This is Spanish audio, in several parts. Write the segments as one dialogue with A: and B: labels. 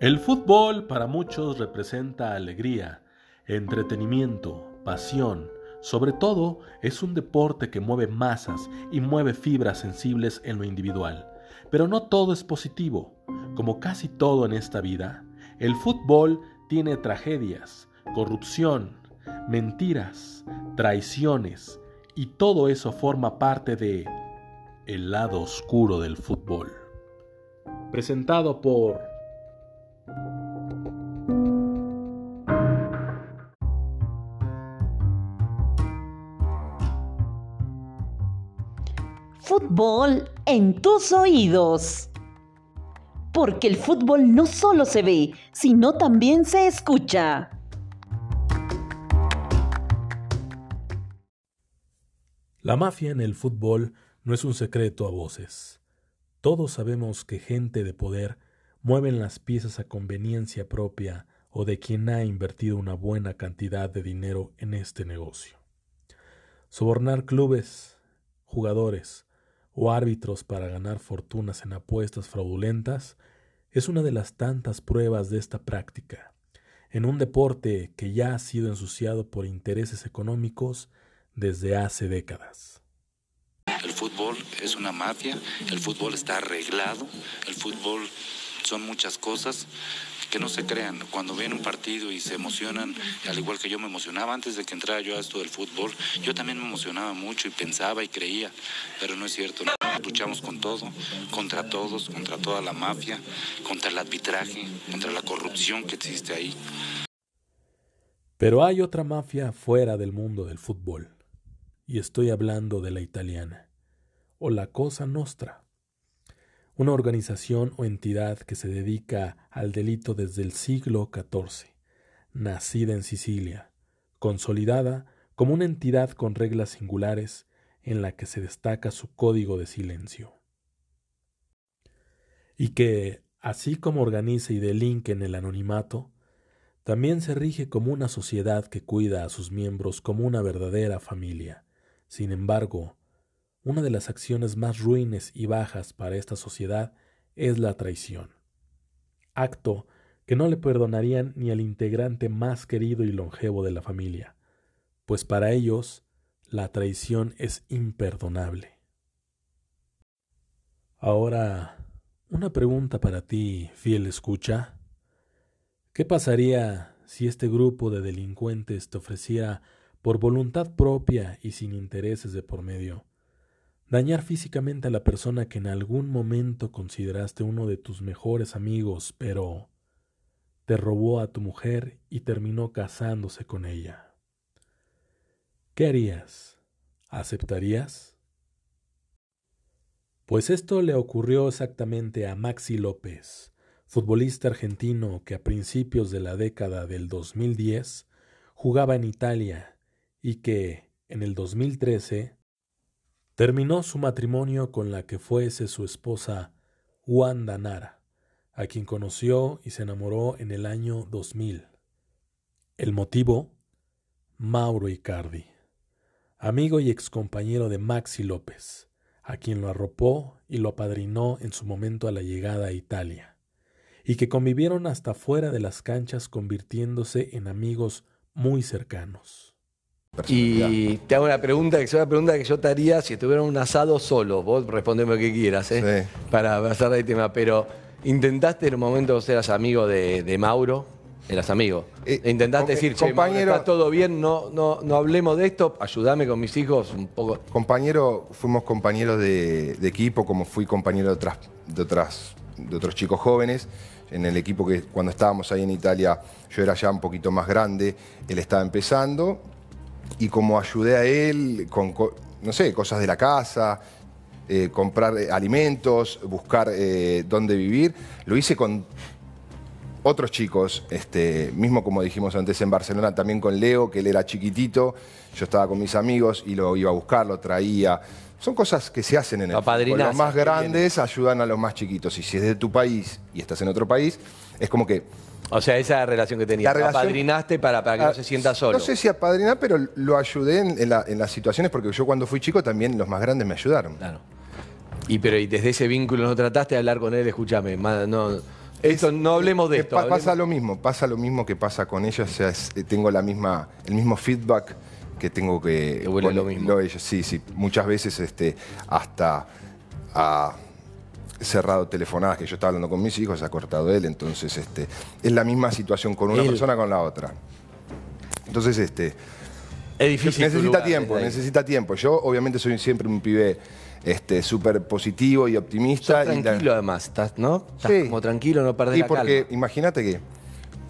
A: El fútbol para muchos representa alegría, entretenimiento, pasión. Sobre todo es un deporte que mueve masas y mueve fibras sensibles en lo individual. Pero no todo es positivo. Como casi todo en esta vida, el fútbol tiene tragedias, corrupción, mentiras, traiciones, y todo eso forma parte de el lado oscuro del fútbol. Presentado por
B: Fútbol en tus oídos. Porque el fútbol no solo se ve, sino también se escucha.
A: La mafia en el fútbol no es un secreto a voces. Todos sabemos que gente de poder mueven las piezas a conveniencia propia o de quien ha invertido una buena cantidad de dinero en este negocio. Sobornar clubes, jugadores o árbitros para ganar fortunas en apuestas fraudulentas es una de las tantas pruebas de esta práctica, en un deporte que ya ha sido ensuciado por intereses económicos desde hace décadas.
C: El fútbol es una mafia, el fútbol está arreglado, el fútbol son muchas cosas que no se crean. Cuando ven un partido y se emocionan, al igual que yo me emocionaba antes de que entrara yo a esto del fútbol, yo también me emocionaba mucho y pensaba y creía, pero no es cierto. Luchamos con todo, contra todos, contra toda la mafia, contra el arbitraje, contra la corrupción que existe ahí.
A: Pero hay otra mafia fuera del mundo del fútbol y estoy hablando de la italiana, o la Cosa Nostra, una organización o entidad que se dedica al delito desde el siglo XIV, nacida en Sicilia, consolidada como una entidad con reglas singulares en la que se destaca su código de silencio. Y que, así como organiza y delinque en el anonimato, también se rige como una sociedad que cuida a sus miembros como una verdadera familia, sin embargo, una de las acciones más ruines y bajas para esta sociedad es la traición, acto que no le perdonarían ni al integrante más querido y longevo de la familia, pues para ellos la traición es imperdonable. Ahora, una pregunta para ti, fiel escucha. ¿Qué pasaría si este grupo de delincuentes te ofreciera por voluntad propia y sin intereses de por medio, dañar físicamente a la persona que en algún momento consideraste uno de tus mejores amigos, pero te robó a tu mujer y terminó casándose con ella. ¿Qué harías? ¿Aceptarías? Pues esto le ocurrió exactamente a Maxi López, futbolista argentino que a principios de la década del 2010 jugaba en Italia y que, en el 2013, terminó su matrimonio con la que fuese su esposa Wanda Nara, a quien conoció y se enamoró en el año 2000. El motivo, Mauro Icardi, amigo y excompañero de Maxi López, a quien lo arropó y lo apadrinó en su momento a la llegada a Italia, y que convivieron hasta fuera de las canchas convirtiéndose en amigos muy cercanos.
D: Y te hago una pregunta, que es una pregunta que yo te haría si estuviera un asado solo. Vos respondeme lo que quieras, ¿eh? Para pasar de tema. Pero, ¿intentaste en un momento que eras amigo de, Mauro? Eras amigo. Eh, ¿Intentaste decir, che, está todo bien, no, no, no hablemos de esto, ayúdame con mis hijos un poco?
E: Compañero, fuimos compañeros de, equipo, como fui compañero de, otras, de, otras, de otros chicos jóvenes en el equipo que cuando estábamos ahí en Italia yo era ya un poquito más grande, él estaba empezando y como ayudé a él con, no sé, cosas de la casa, eh, comprar eh, alimentos, buscar eh, dónde vivir, lo hice con otros chicos, este, mismo como dijimos antes en Barcelona, también con Leo, que él era chiquitito, yo estaba con mis amigos y lo iba a buscar, lo traía. Son cosas que se hacen en el fútbol. Los más grandes ayudan a los más chiquitos. Y si es de tu país y estás en otro país, es como que
D: o sea, esa relación que tenía. La apadrinaste para, para que no se sienta solo.
E: No sé si apadrinar, pero lo ayudé en, las situaciones porque yo cuando fui chico también los más grandes me ayudaron.
D: Claro. Y pero y desde ese vínculo no trataste de hablar con él, escúchame, no, Esto, no hablemos de esto. hablemos-
E: Pasa lo mismo, pasa lo mismo que pasa con ellos, o sea, es- eh, tengo la misma, el mismo feedback que tengo que
D: Te vuelve
E: con
D: lo mismo.
E: ellos. Sí, sí, muchas veces este, hasta ha cerrado telefonadas que yo estaba hablando con mis hijos, se ha cortado él, entonces este, es la misma situación con una
D: Él.
E: persona con la otra. Entonces, este,
D: Es difícil.
E: necesita
D: lugar,
E: tiempo, necesita tiempo. Yo obviamente soy siempre un pibe este, súper positivo y optimista.
D: Estás
E: y
D: tranquilo además, estás, ¿no? Estás
E: Sí.
D: como tranquilo, no perdés
E: Sí,
D: la
E: porque
D: calma.
E: imagínate que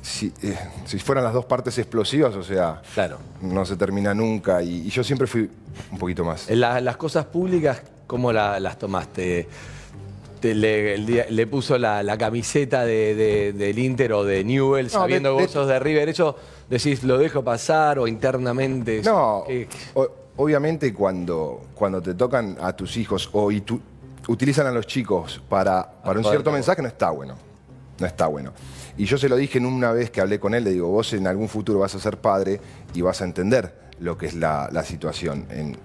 E: si, eh, si fueran las dos partes explosivas, o sea,
D: Claro.
E: no se termina nunca. Y, y yo siempre fui un poquito más.
D: La- las cosas públicas, ¿cómo la- las tomaste? Te- le, puso la, la camiseta de- de- del Inter o de Newell,
E: No,
D: sabiendo
E: de-
D: que
E: de-
D: vos sos de River. ¿Eso decís, lo dejo pasar o internamente?
E: No,
D: ¿Qué-
E: o- obviamente cuando, cuando te tocan a tus hijos o y tu- utilizan a los chicos para, para un cierto mensaje, no está bueno. No está bueno. Y yo se lo dije en una vez que hablé con él, le digo, vos en algún futuro vas a ser padre y vas a entender lo que es la, la situación. En-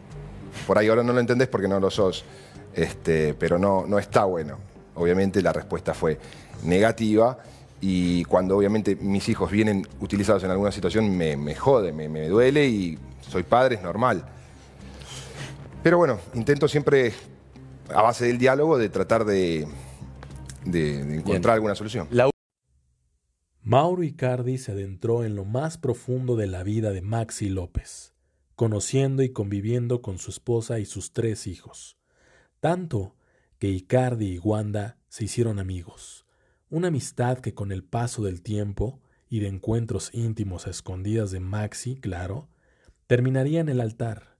E: por ahí ahora no lo entendés porque no lo sos, este, pero no, no está bueno. Obviamente la respuesta fue negativa y cuando obviamente mis hijos vienen utilizados en alguna situación me, me jode, me, me duele y soy padre, es normal. Pero bueno, intento siempre, a base del diálogo, de tratar de, de- de encontrar alguna solución.
D: La
A: Mauro Icardi se adentró en lo más profundo de la vida de Maxi López, conociendo y conviviendo con su esposa y sus tres hijos. Tanto que Icardi y Wanda se hicieron amigos, una amistad que con el paso del tiempo y de encuentros íntimos a escondidas de Maxi, claro, terminaría en el altar,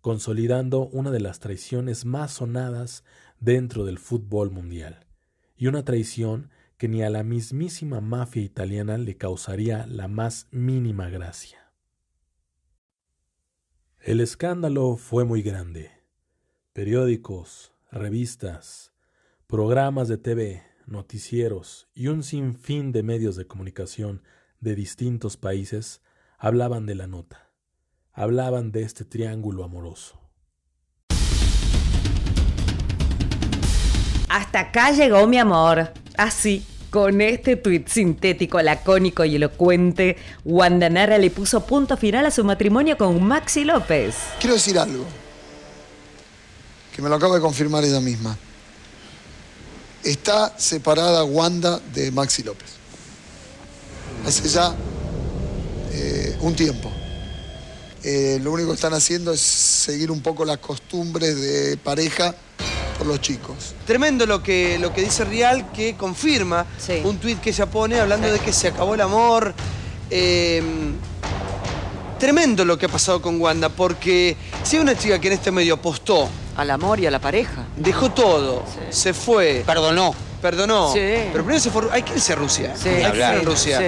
A: consolidando una de las traiciones más sonadas dentro del fútbol mundial, y una traición que ni a la mismísima mafia italiana le causaría la más mínima gracia. El escándalo fue muy grande. Periódicos, revistas, programas de TV, noticieros y un sinfín de medios de comunicación de distintos países hablaban de la nota, hablaban de este triángulo amoroso.
B: Hasta acá llegó mi amor. Así, con este tuit sintético, lacónico y elocuente, Wanda Nara le puso punto final a su matrimonio con Maxi López.
F: Quiero decir algo, que me lo acaba de confirmar ella misma. Está separada Wanda de Maxi López. Hace ya eh, un tiempo. Eh, lo único que están haciendo es seguir un poco las costumbres de pareja por los chicos.
G: Tremendo lo que, lo que dice Rial, que confirma
B: Sí.
G: un tuit que ella pone hablando de que se acabó el amor. Eh, tremendo lo que ha pasado con Wanda, porque si hay una chica que en este medio apostó,
H: Al amor y a la pareja.
G: dejó todo, se fue,
H: Perdonó.
G: perdonó,
H: Sí.
G: pero primero se fue, hay que irse a Rusia,
H: Sí,
G: hay que
H: hablar.
G: irse a Rusia.
H: Sí.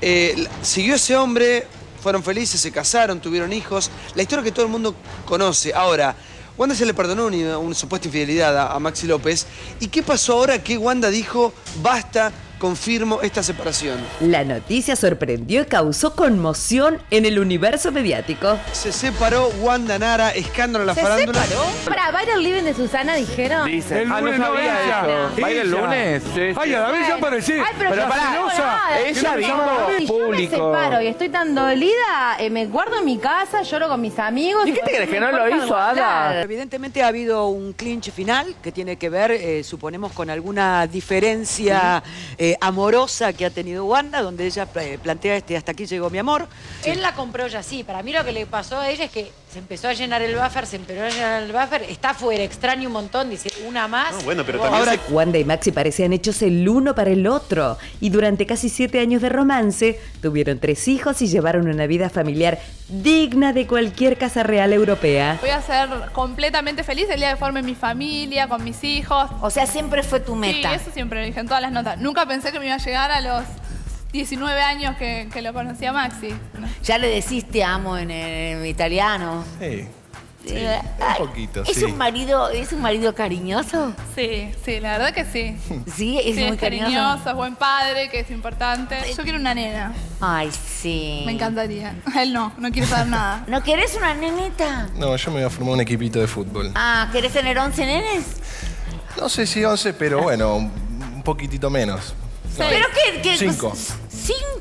G: Eh, siguió ese hombre, fueron felices, se casaron, tuvieron hijos, la historia que todo el mundo conoce. Ahora, Wanda se le perdonó una, supuesta infidelidad a, a Maxi López. ¿Y qué pasó ahora que Wanda dijo, basta, confirmo esta separación?
B: La noticia sorprendió y causó conmoción en el universo mediático.
G: Se separó Wanda Nara, escándalo en la farándula.
I: Para, ¿va a ir al living de Susana, dijeron?
J: El lunes no, ella.
K: ¿Va a ir el
J: Ella.
K: lunes?
J: Ay, a la vez ya aparecí.
I: Ay, pero,
J: Pero
I: no nada.
K: ella dijo.
I: Si yo me
K: público.
I: separo y estoy tan dolida, eh, me guardo en mi casa, lloro con mis amigos.
K: ¿Y qué te crees, que no lo hizo, Ada?
H: Evidentemente ha habido un clinch final que tiene que ver, eh, suponemos, con alguna diferencia eh, amorosa que ha tenido Wanda, donde ella eh, plantea este hasta aquí llegó mi amor.
I: Él la compró ya sí. Para mí lo que le pasó a ella es que se empezó a llenar el buffer, se empezó a llenar el buffer, está fuera, extraño un montón, dice una más.
J: bueno, pero también
G: Ahora,
B: Wanda y Maxi parecían hechos el uno para el otro y durante casi siete años de romance tuvieron tres hijos y llevaron una vida familiar digna de cualquier casa real europea.
L: Voy a ser completamente feliz el día que forme mi familia, con mis hijos.
I: O sea, siempre fue tu
L: Sí, eso siempre lo dije en todas las notas. Nunca pensé que me iba a llegar a los 19 años que, que lo conocí a Maxi. No.
I: Ya le decís te amo en, en italiano.
J: Sí,
I: Eh,
J: un poquito,
I: ¿Es
J: sí.
I: un marido, es un marido cariñoso?
L: Sí, sí, la verdad que sí.
I: Sí, es
L: Sí,
I: muy
L: es
I: cariñoso.
L: cariñoso, es buen padre, que es importante. Yo quiero una nena,
I: Ay, sí.
L: me encantaría. Él no, no quiere saber nada.
I: ¿No querés una nenita?
J: No, yo me voy a formar un equipito de fútbol.
I: Ah, ¿querés tener 11 nenes?
J: No sé si 11, pero bueno, un un poquitito menos.
L: Seis.
M: ¿Pero qué? qué
J: Cinco.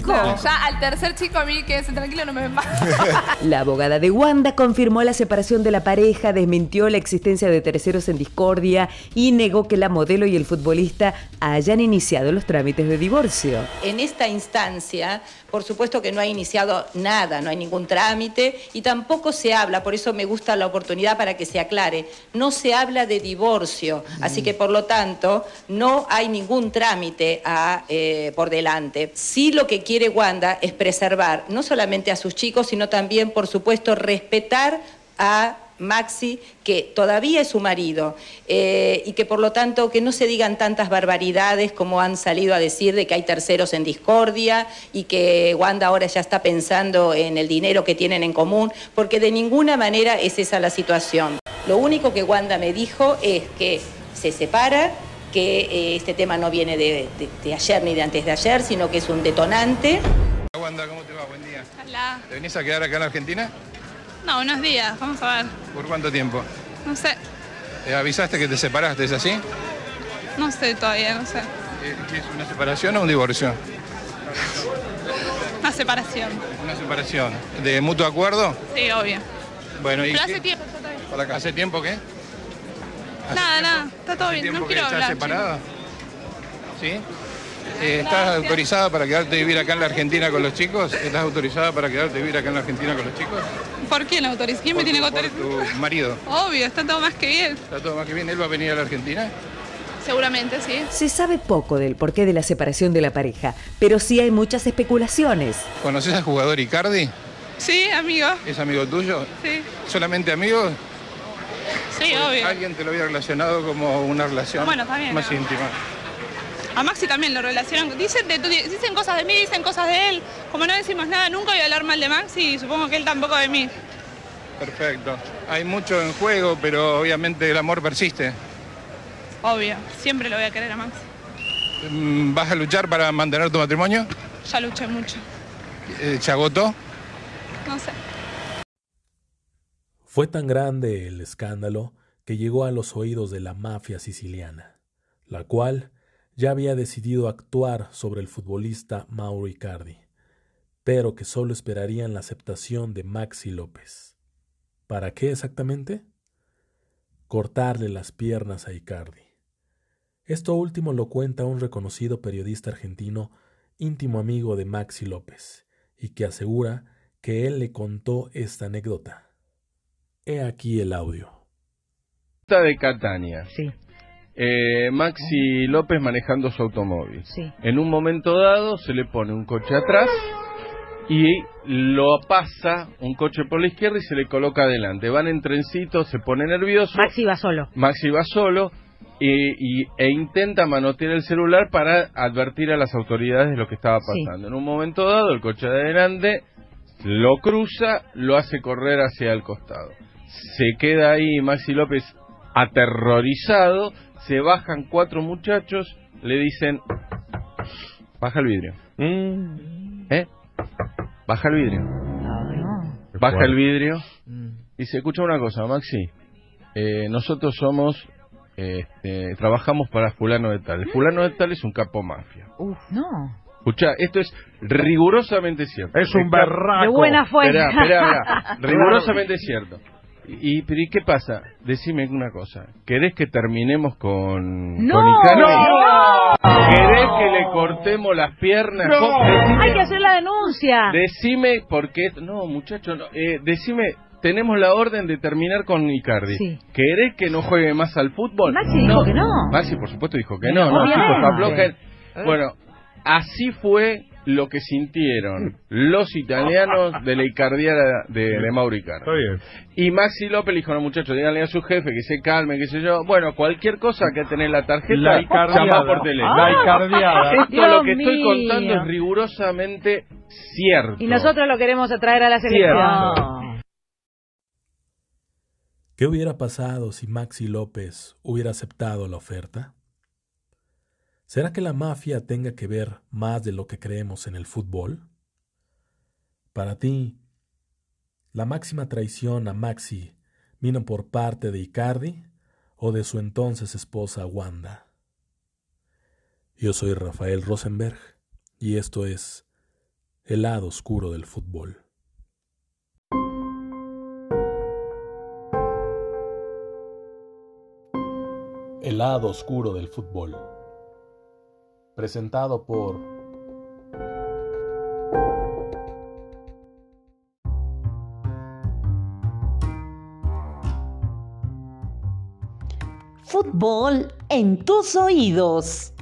L: Ya al tercer chico a mí, quédese tranquilo, no me ven más.
B: La abogada de Wanda confirmó la separación de la pareja, desmintió la existencia de terceros en discordia y negó que la modelo y el futbolista hayan iniciado los trámites de divorcio.
N: En esta instancia, por supuesto que no ha iniciado nada, no hay ningún trámite y tampoco se habla, por eso me gusta la oportunidad para que se aclare, no se habla de divorcio, así que por lo tanto no hay ningún trámite a, eh, por delante. Sí lo que quiere Wanda es preservar no solamente a sus chicos, sino también, por supuesto, respetar a Maxi, que todavía es su marido, eh, y que por lo tanto que no se digan tantas barbaridades como han salido a decir de que hay terceros en discordia y que Wanda ahora ya está pensando en el dinero que tienen en común, porque de ninguna manera es esa la situación. Lo único que Wanda me dijo es que se separa, que eh, este tema no viene de, de- de ayer ni de antes de ayer, sino que es un detonante.
J: Wanda, ¿cómo te va? Buen día.
L: Hola.
J: ¿Te venís a quedar acá en Argentina?
L: No, unos días, vamos a ver.
J: ¿Por cuánto tiempo?
L: No sé,
J: Eh, ¿Avisaste que te separaste, es así?
L: no sé todavía, no sé.
J: ¿qué es una separación o un divorcio?
L: Una separación.
J: Una separación. ¿De mutuo acuerdo?
L: Sí, obvio.
J: Bueno, ¿y
L: Pero
J: qué?
L: hace tiempo, está todo bien.
J: ¿Para acá? ¿Hace tiempo qué?
L: Nada, nada, está todo
J: ¿Hace
L: bien, no
J: que
L: quiero
J: estás
L: hablar.
J: separada? ¿Sí? Eh, ¿Estás autorizada para quedarte a vivir acá en la Argentina con los chicos? ¿Estás autorizada para quedarte a vivir acá en la Argentina con los chicos?
L: chico. ¿Por quién autoriza? ¿Quién me tiene que autorizar?
J: tu marido.
L: Obvio, está todo más que bien.
J: ¿Está todo más que bien? ¿Él va a venir a la Argentina?
L: Seguramente, sí.
B: Se sabe poco del porqué de la separación de la pareja, pero sí hay muchas especulaciones.
J: ¿Conoces al jugador Icardi?
L: Sí, amigo.
J: ¿Es amigo tuyo?
L: Sí,
J: ¿Solamente amigo?
L: Sí, obvio.
J: ¿Alguien te lo había relacionado como una relación
L: Bueno,
J: más
L: ¿no?
J: íntima?
L: A Maxi también lo relacionan. Dicen, de dicen cosas de mí, dicen cosas de él. Como no decimos nada, nunca voy a hablar mal de Maxi y supongo que él tampoco de mí.
J: Perfecto. Hay mucho en juego, pero obviamente el amor persiste.
L: Obvio, siempre lo voy a querer a Maxi.
J: Mm, ¿Vas a luchar para mantener tu matrimonio?
L: Ya luché mucho.
J: Eh, ¿Se agotó?
L: No sé.
A: Fue tan grande el escándalo que llegó a los oídos de la mafia siciliana, la cual ya había decidido actuar sobre el futbolista Mauro Icardi, pero que solo esperarían la aceptación de Maxi López. ¿Para qué exactamente? Cortarle las piernas a Icardi. Esto último lo cuenta un reconocido periodista argentino íntimo amigo de Maxi López, y que asegura que él le contó esta anécdota. He aquí el audio.
O: de Catania.
B: Sí.
O: Eh, Maxi López manejando su automóvil.
B: Sí.
O: En un momento dado se le pone un coche atrás y lo pasa un coche por la izquierda y se le coloca adelante. Van en trencito, se pone nervioso.
P: Maxi va solo.
O: Maxi va solo y, y- e intenta manotear el celular para advertir a las autoridades de lo que estaba
P: Sí.
O: pasando. En un momento dado, el coche de adelante lo cruza, lo hace correr hacia el costado. Se queda ahí Maxi López aterrorizado, se bajan cuatro muchachos, le dicen, baja el vidrio. ¿Eh? Baja el vidrio. Baja el vidrio y se escucha una cosa, Maxi. eh, nosotros somos, este, trabajamos para fulano de tal. El fulano de tal es un capo mafia.
P: Uf, no.
O: Escucha, esto es rigurosamente cierto.
Q: Es un berraco.
P: De buena fuente.
O: Esperá, esperá, esperá. rigurosamente cierto. Y, pero ¿y qué pasa? Decime una cosa. ¿Querés que terminemos con,
P: ¡No!
O: con Icardi?
P: ¡No!
O: ¿Querés que le cortemos las piernas?
P: No.
O: Decime-
P: Hay que hacer la denuncia.
O: Decime por qué. No, muchacho, no, eh, decime. Tenemos la orden de terminar con Icardi.
P: Sí.
O: ¿Querés que no juegue más al fútbol?
P: Maxi dijo que no.
O: Maxi, por supuesto, dijo que no. No. Bueno, así fue lo que sintieron los italianos de la icardiada de, de
Q: bien.
O: Y Maxi López le dijo, no muchachos, díganle a su jefe que se calme, qué sé yo. Bueno, cualquier cosa que tener la tarjeta,
Q: La
O: por teléfono.
Q: La icardiada.
O: Esto
P: Dios
O: lo que estoy
P: mío.
O: contando es rigurosamente cierto.
P: Y nosotros lo queremos atraer a la selección.
A: ¿Qué hubiera pasado si Maxi López hubiera aceptado la oferta? ¿Será que la mafia tenga que ver más de lo que creemos en el fútbol? Para ti, ¿la máxima traición a Maxi vino por parte de Icardi o de su entonces esposa Wanda? Yo soy Rafael Rosenberg y esto es El lado oscuro del fútbol. El lado oscuro del fútbol. Presentado por
M: Fútbol en tus oídos.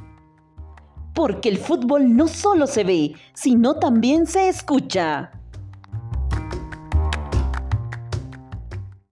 M: Porque el fútbol no solo se ve, sino también se escucha.